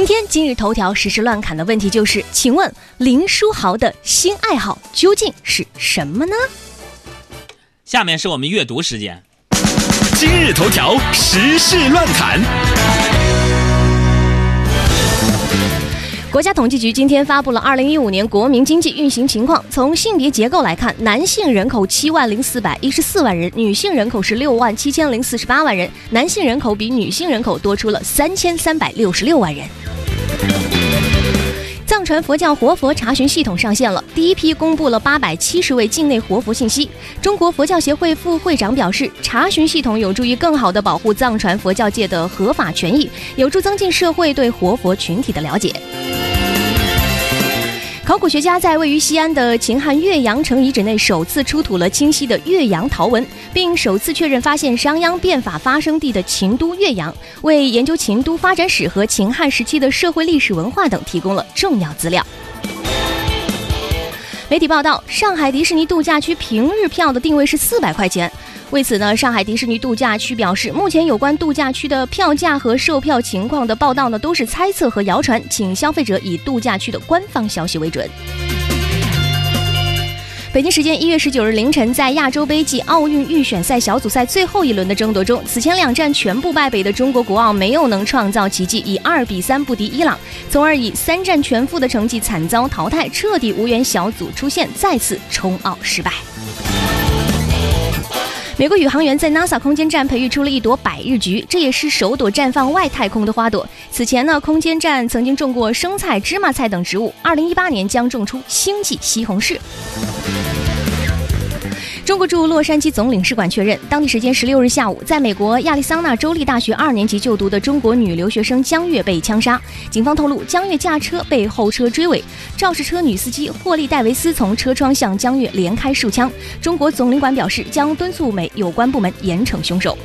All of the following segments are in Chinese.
今天今日头条实时乱侃的问题就是，请问林书豪的新爱好究竟是什么呢？下面是我们阅读时间。今日头条时事乱侃。国家统计局今天发布了二零一五年国民经济运行情况。从性别结构来看，男性人口七万零四百一十四万人，女性人口是六万七千零四十八万人，男性人口比女性人口多出了三千三百六十六万人。藏传佛教活佛查询系统上线了，第一批公布了八百七十位境内活佛信息。中国佛教协会副会长表示，查询系统有助于更好地保护藏传佛教界的合法权益，有助增进社会对活佛群体的了解。考古学家在位于西安的秦汉岳阳城遗址内首次出土了清晰的岳阳陶文，并首次确认发现商鞅变法发生地的秦都岳阳，为研究秦都发展史和秦汉时期的社会历史文化等提供了重要资料。媒体报道，上海迪士尼度假区平日票的定位是四百块钱。为此呢，上海迪士尼度假区表示，目前有关度假区的票价和售票情况的报道呢，都是猜测和谣传，请消费者以度假区的官方消息为准。北京时间一月十九日凌晨，在亚洲杯暨奥运预选赛小组赛最后一轮的争夺中，此前两战全部败北的中国国奥没有能创造奇迹，以二比三不敌伊朗，从而以三战全负的成绩惨遭淘汰，彻底无缘小组出线，再次冲奥失败。美国宇航员在 NASA 空间站培育出了一朵百日菊，这也是首朵绽放外太空的花朵。此前呢，空间站曾经种过生菜、芝麻菜等植物，二零一八年将种出星际西红柿。中国驻洛杉矶总领事馆确认，当地时间十六日下午，在美国亚利桑那州立大学二年级就读的中国女留学生江月被枪杀。警方透露，江月驾车被后车追尾，肇事车女司机霍利戴维斯从车窗向江月连开数枪。中国总领馆表示，将敦促美有关部门严惩凶手。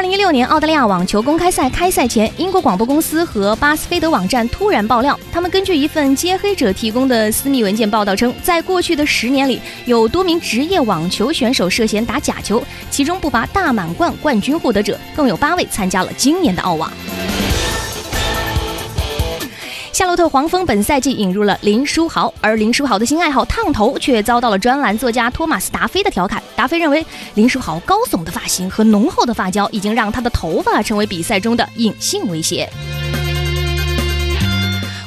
二零一六年澳大利亚网球公开赛开赛前，英国广播公司和巴斯菲德网站突然爆料，他们根据一份揭黑者提供的私密文件报道称，在过去的十年里，有多名职业网球选手涉嫌打假球，其中不乏大满贯冠军获得者，更有八位参加了今年的澳网。夏洛特黄蜂本赛季引入了林书豪，而林书豪的新爱好烫头却遭到了专栏作家托马斯达菲的调侃。达菲认为，林书豪高耸的发型和浓厚的发胶已经让他的头发成为比赛中的隐性威胁。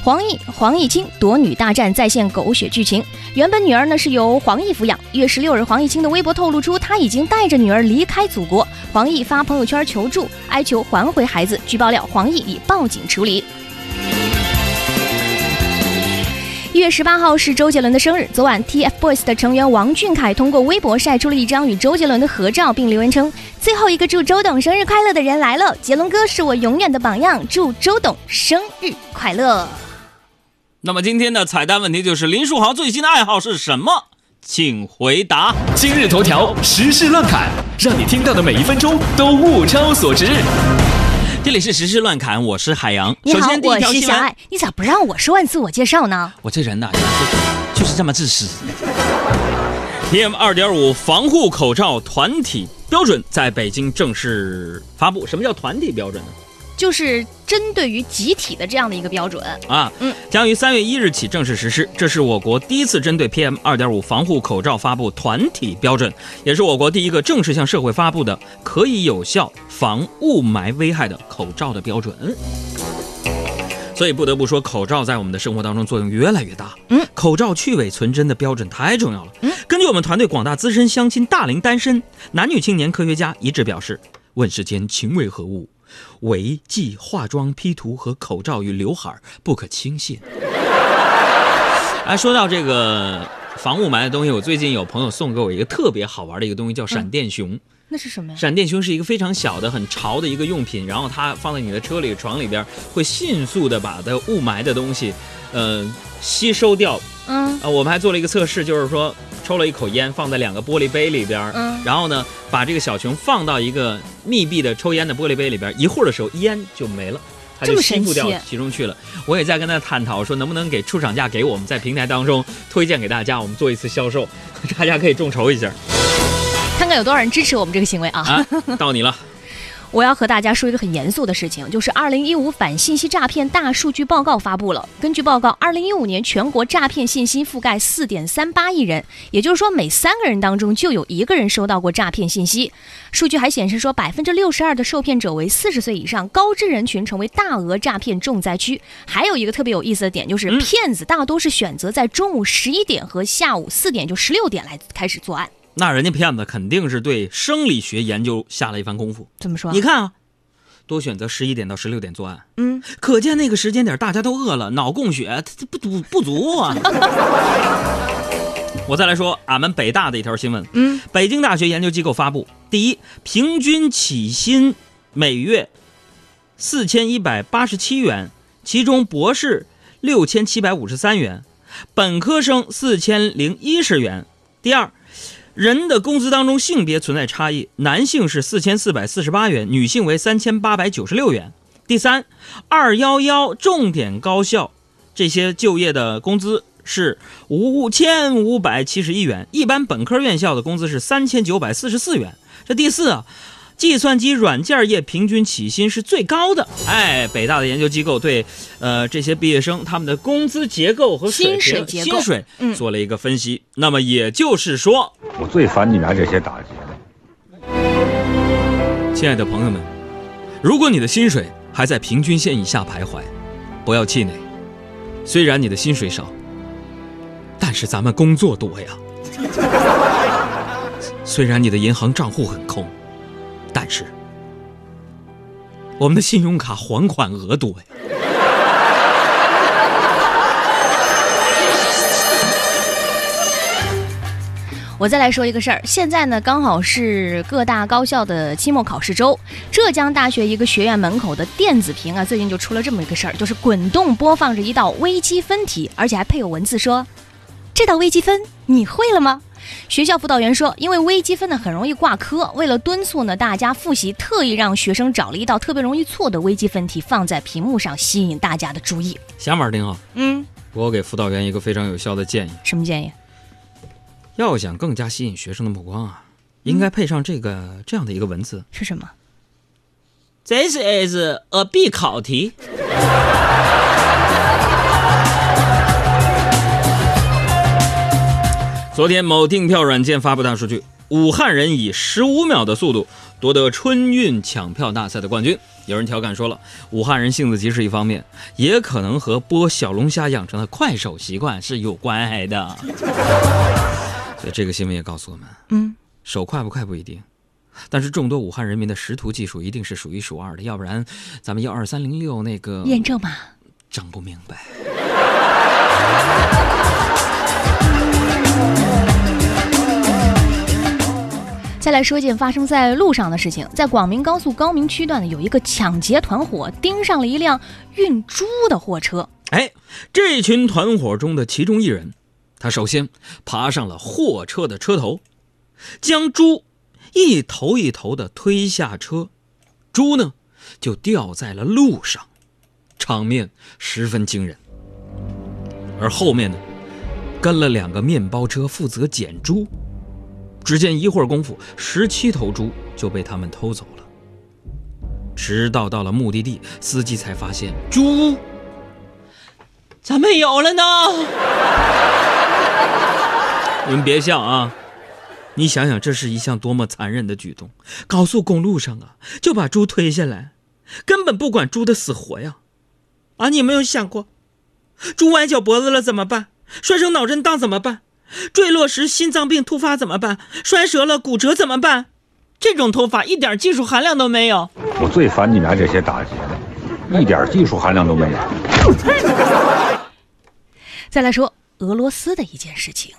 黄奕、黄毅清夺女大战再现狗血剧情，原本女儿呢是由黄奕抚养。一月十六日，黄毅清的微博透露出他已经带着女儿离开祖国。黄奕发朋友圈求助，哀求还回孩子。据爆料，黄奕已报警处理。月十八号是周杰伦的生日。昨晚，TFBOYS 的成员王俊凯通过微博晒出了一张与周杰伦的合照，并留言称：“最后一个祝周董生日快乐的人来了，杰伦哥是我永远的榜样，祝周董生日快乐。”那么今天的彩蛋问题就是林书豪最新的爱好是什么？请回答。今日头条时事乱侃，让你听到的每一分钟都物超所值。这里是时事乱侃，我是海洋。你好，我是小爱。你咋不让我说完自我介绍呢？我这人呐，就是这么自私。PM 二点五防护口罩团体标准在北京正式发布。什么叫团体标准呢？就是针对于集体的这样的一个标准啊，嗯，将于三月一日起正式实施。这是我国第一次针对 PM 二点五防护口罩发布团体标准，也是我国第一个正式向社会发布的可以有效防雾霾危害的口罩的标准。所以不得不说，口罩在我们的生活当中作用越来越大。嗯，口罩去伪存真的标准太重要了。嗯，根据我们团队广大资深相亲大龄单身男女青年科学家一致表示，问世间情为何物？唯继化妆、P 图和口罩与刘海不可轻信。哎，说到这个防雾霾的东西，我最近有朋友送给我一个特别好玩的一个东西，叫闪电熊。那是什么呀？闪电熊是一个非常小的、很潮的一个用品，然后它放在你的车里、床里边，会迅速的把的雾霾的东西，呃，吸收掉。嗯啊，我们还做了一个测试，就是说抽了一口烟，放在两个玻璃杯里边，嗯，然后呢，把这个小熊放到一个密闭的抽烟的玻璃杯里边，一会儿的时候烟就没了，它就吸附掉其中去了。我也在跟他探讨，说能不能给出厂价给我们在平台当中推荐给大家，我们做一次销售，大家可以众筹一下。看看有多少人支持我们这个行为啊！到你了。我要和大家说一个很严肃的事情，就是二零一五反信息诈骗大数据报告发布了。根据报告，二零一五年全国诈骗信息覆盖四点三八亿人，也就是说每三个人当中就有一个人收到过诈骗信息。数据还显示说，百分之六十二的受骗者为四十岁以上高知人群，成为大额诈骗重灾区。还有一个特别有意思的点，就是骗子大多是选择在中午十一点和下午四点，就十六点来开始作案。那人家骗子肯定是对生理学研究下了一番功夫。怎么说？你看啊，多选择十一点到十六点作案，嗯，可见那个时间点大家都饿了，脑供血它它不足不足啊。我再来说俺们北大的一条新闻，嗯，北京大学研究机构发布，第一，平均起薪每月四千一百八十七元，其中博士六千七百五十三元，本科生四千零一十元。第二。人的工资当中性别存在差异，男性是四千四百四十八元，女性为三千八百九十六元。第三，二幺幺重点高校这些就业的工资是五千五百七十一元，一般本科院校的工资是三千九百四十四元。这第四啊。计算机软件业平均起薪是最高的。哎，北大的研究机构对，呃，这些毕业生他们的工资结构和薪水结构、薪水做了一个分析。那么也就是说，我最烦你拿这些打击亲爱的朋友们，如果你的薪水还在平均线以下徘徊，不要气馁。虽然你的薪水少，但是咱们工作多呀。虽然你的银行账户很空。但是，我们的信用卡还款额多呀。我再来说一个事儿，现在呢刚好是各大高校的期末考试周。浙江大学一个学院门口的电子屏啊，最近就出了这么一个事儿，就是滚动播放着一道微积分题，而且还配有文字说：“这道微积分你会了吗？”学校辅导员说，因为微积分呢很容易挂科，为了敦促呢大家复习，特意让学生找了一道特别容易错的微积分题放在屏幕上，吸引大家的注意。想法挺好，嗯，我给辅导员一个非常有效的建议。什么建议？要想更加吸引学生的目光啊，应该配上这个这样的一个文字。是什么？This is a 必考题。昨天，某订票软件发布大数据，武汉人以十五秒的速度夺得春运抢票大赛的冠军。有人调侃说了，武汉人性子急是一方面，也可能和剥小龙虾养成的快手习惯是有关系的。所以这个新闻也告诉我们，嗯，手快不快不一定，但是众多武汉人民的识图技术一定是数一数二的，要不然咱们幺二三零六那个验证码整不明白。再来说一件发生在路上的事情，在广明高速高明区段呢，有一个抢劫团伙盯上了一辆运猪的货车。哎，这群团伙中的其中一人，他首先爬上了货车的车头，将猪一头一头的推下车，猪呢就掉在了路上，场面十分惊人。而后面呢，跟了两个面包车负责捡猪。只见一会儿功夫，十七头猪就被他们偷走了。直到到了目的地，司机才发现猪咋没有了呢？你们别笑啊！你想想，这是一项多么残忍的举动！高速公路上啊，就把猪推下来，根本不管猪的死活呀！啊，你有没有想过，猪崴脚脖子了怎么办？摔成脑震荡怎么办？坠落时心脏病突发怎么办？摔折了骨折怎么办？这种头发一点技术含量都没有。我最烦你拿这些打劫的，一点技术含量都没有。再来说俄罗斯的一件事情。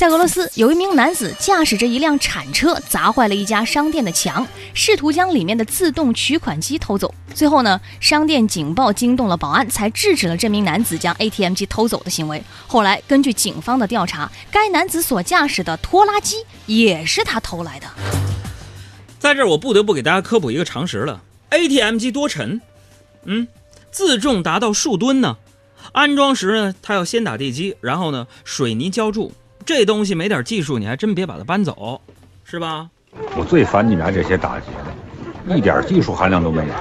在俄罗斯，有一名男子驾驶着一辆铲车砸坏了一家商店的墙，试图将里面的自动取款机偷走。最后呢，商店警报惊动了保安，才制止了这名男子将 ATM 机偷走的行为。后来，根据警方的调查，该男子所驾驶的拖拉机也是他偷来的。在这儿，我不得不给大家科普一个常识了：ATM 机多沉？嗯，自重达到数吨呢。安装时呢，它要先打地基，然后呢，水泥浇筑。这东西没点技术，你还真别把它搬走，是吧？我最烦你们这些打劫的，一点技术含量都没有。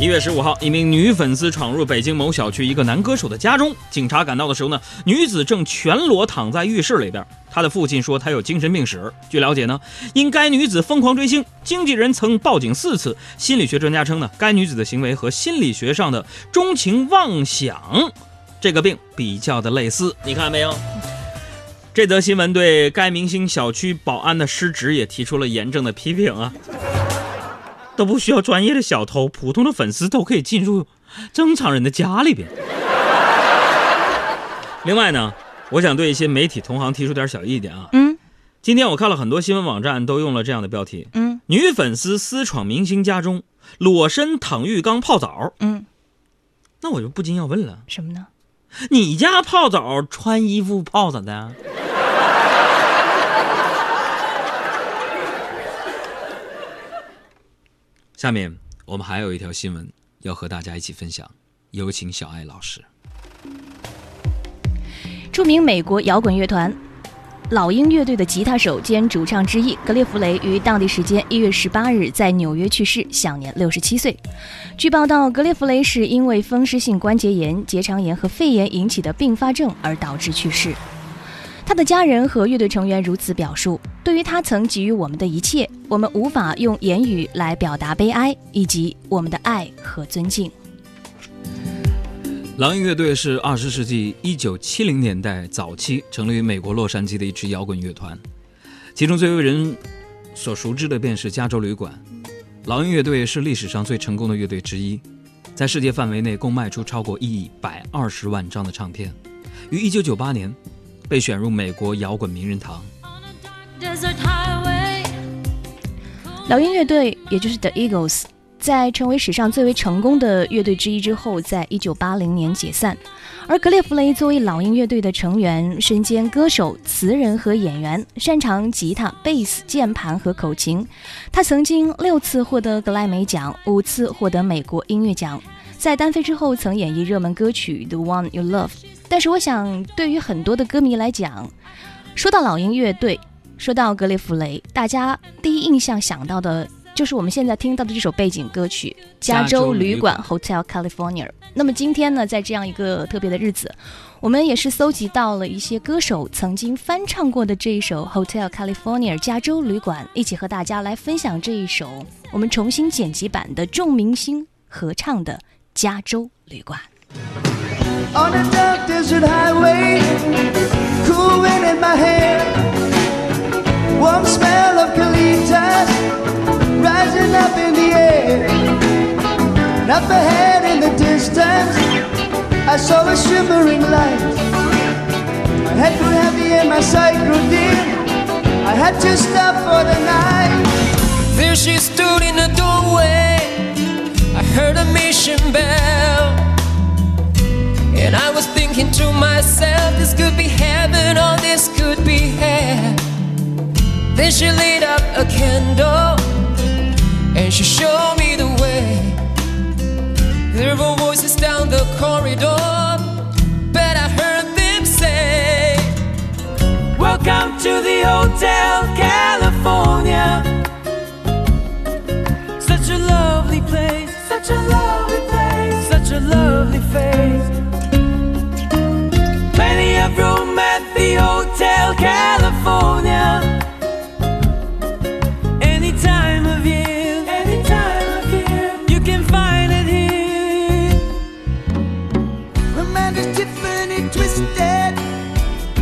一月十五号，一名女粉丝闯入北京某小区一个男歌手的家中。警察赶到的时候呢，女子正全裸躺在浴室里边。她的父亲说她有精神病史。据了解呢，因该女子疯狂追星，经纪人曾报警四次。心理学专家称呢，该女子的行为和心理学上的钟情妄想这个病比较的类似。你看没有？这则新闻对该明星小区保安的失职也提出了严正的批评啊。都不需要专业的小偷，普通的粉丝都可以进入正常人的家里边。另外呢，我想对一些媒体同行提出点小意见啊。嗯，今天我看了很多新闻网站都用了这样的标题。嗯，女粉丝私闯明星家中，裸身躺浴缸泡澡。嗯，那我就不禁要问了，什么呢？你家泡澡穿衣服泡咋的？下面我们还有一条新闻要和大家一起分享，有请小爱老师。著名美国摇滚乐团老鹰乐队的吉他手兼主唱之一格列弗雷于当地时间一月十八日在纽约去世，享年六十七岁。据报道，格列弗雷是因为风湿性关节炎、结肠炎和肺炎引起的并发症而导致去世。他的家人和乐队成员如此表述：“对于他曾给予我们的一切，我们无法用言语来表达悲哀以及我们的爱和尊敬。”狼鹰乐队是二十世纪一九七零年代早期成立于美国洛杉矶的一支摇滚乐团，其中最为人所熟知的便是《加州旅馆》。狼鹰乐队是历史上最成功的乐队之一，在世界范围内共卖出超过一百二十万张的唱片，于一九九八年。被选入美国摇滚名人堂。老鹰乐队，也就是 The Eagles，在成为史上最为成功的乐队之一之后，在一九八零年解散。而格列弗雷作为老鹰乐队的成员，身兼歌手、词人和演员，擅长吉他、贝斯、键盘和口琴。他曾经六次获得格莱美奖，五次获得美国音乐奖。在单飞之后，曾演绎热门歌曲《The One You Love》。但是我想，对于很多的歌迷来讲，说到老鹰乐队，说到格列弗雷，大家第一印象想到的就是我们现在听到的这首背景歌曲《加州旅馆 Hotel California》。那么今天呢，在这样一个特别的日子，我们也是搜集到了一些歌手曾经翻唱过的这一首《Hotel California》加州旅馆，一起和大家来分享这一首我们重新剪辑版的众明星合唱的《加州旅馆》。on a dark desert highway, cool wind in my hair, warm smell of colitas rising up in the air. Up ahead in the distance, I saw a shimmering light. My head grew heavy and my sight grew dim. I had to stop for the night. There she stood in the doorway. I heard a mission bell. And I was thinking to myself, this could be heaven or this could be hell. Then she lit up a candle and she showed me the way. There were voices down the corridor, but I heard them say, Welcome to the Hotel California. Such a lovely place, such a lovely place, such a lovely face Amanda's Tiffany twisted.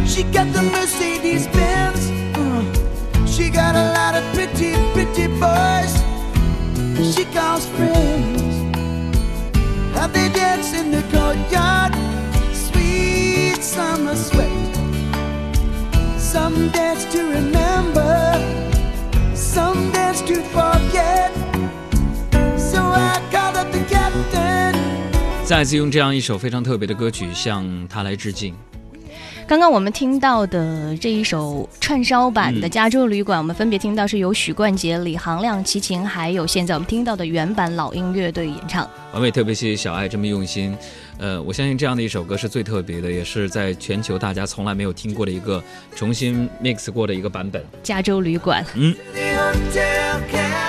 She got the Mercedes Benz. Uh, she got a lot of pretty, pretty boys. She calls friends. Have they dance in the courtyard? Sweet summer sweat. Some dance to remember, some dance to forget. 再次用这样一首非常特别的歌曲向他来致敬。刚刚我们听到的这一首串烧版的《加州旅馆》，我们分别听到是由许冠杰、李行亮齐秦，还有现在我们听到的原版老鹰乐队演唱。完美，特别谢谢小爱这么用心。呃，我相信这样的一首歌是最特别的，也是在全球大家从来没有听过的一个重新 mix 过的一个版本。《加州旅馆》。Hotel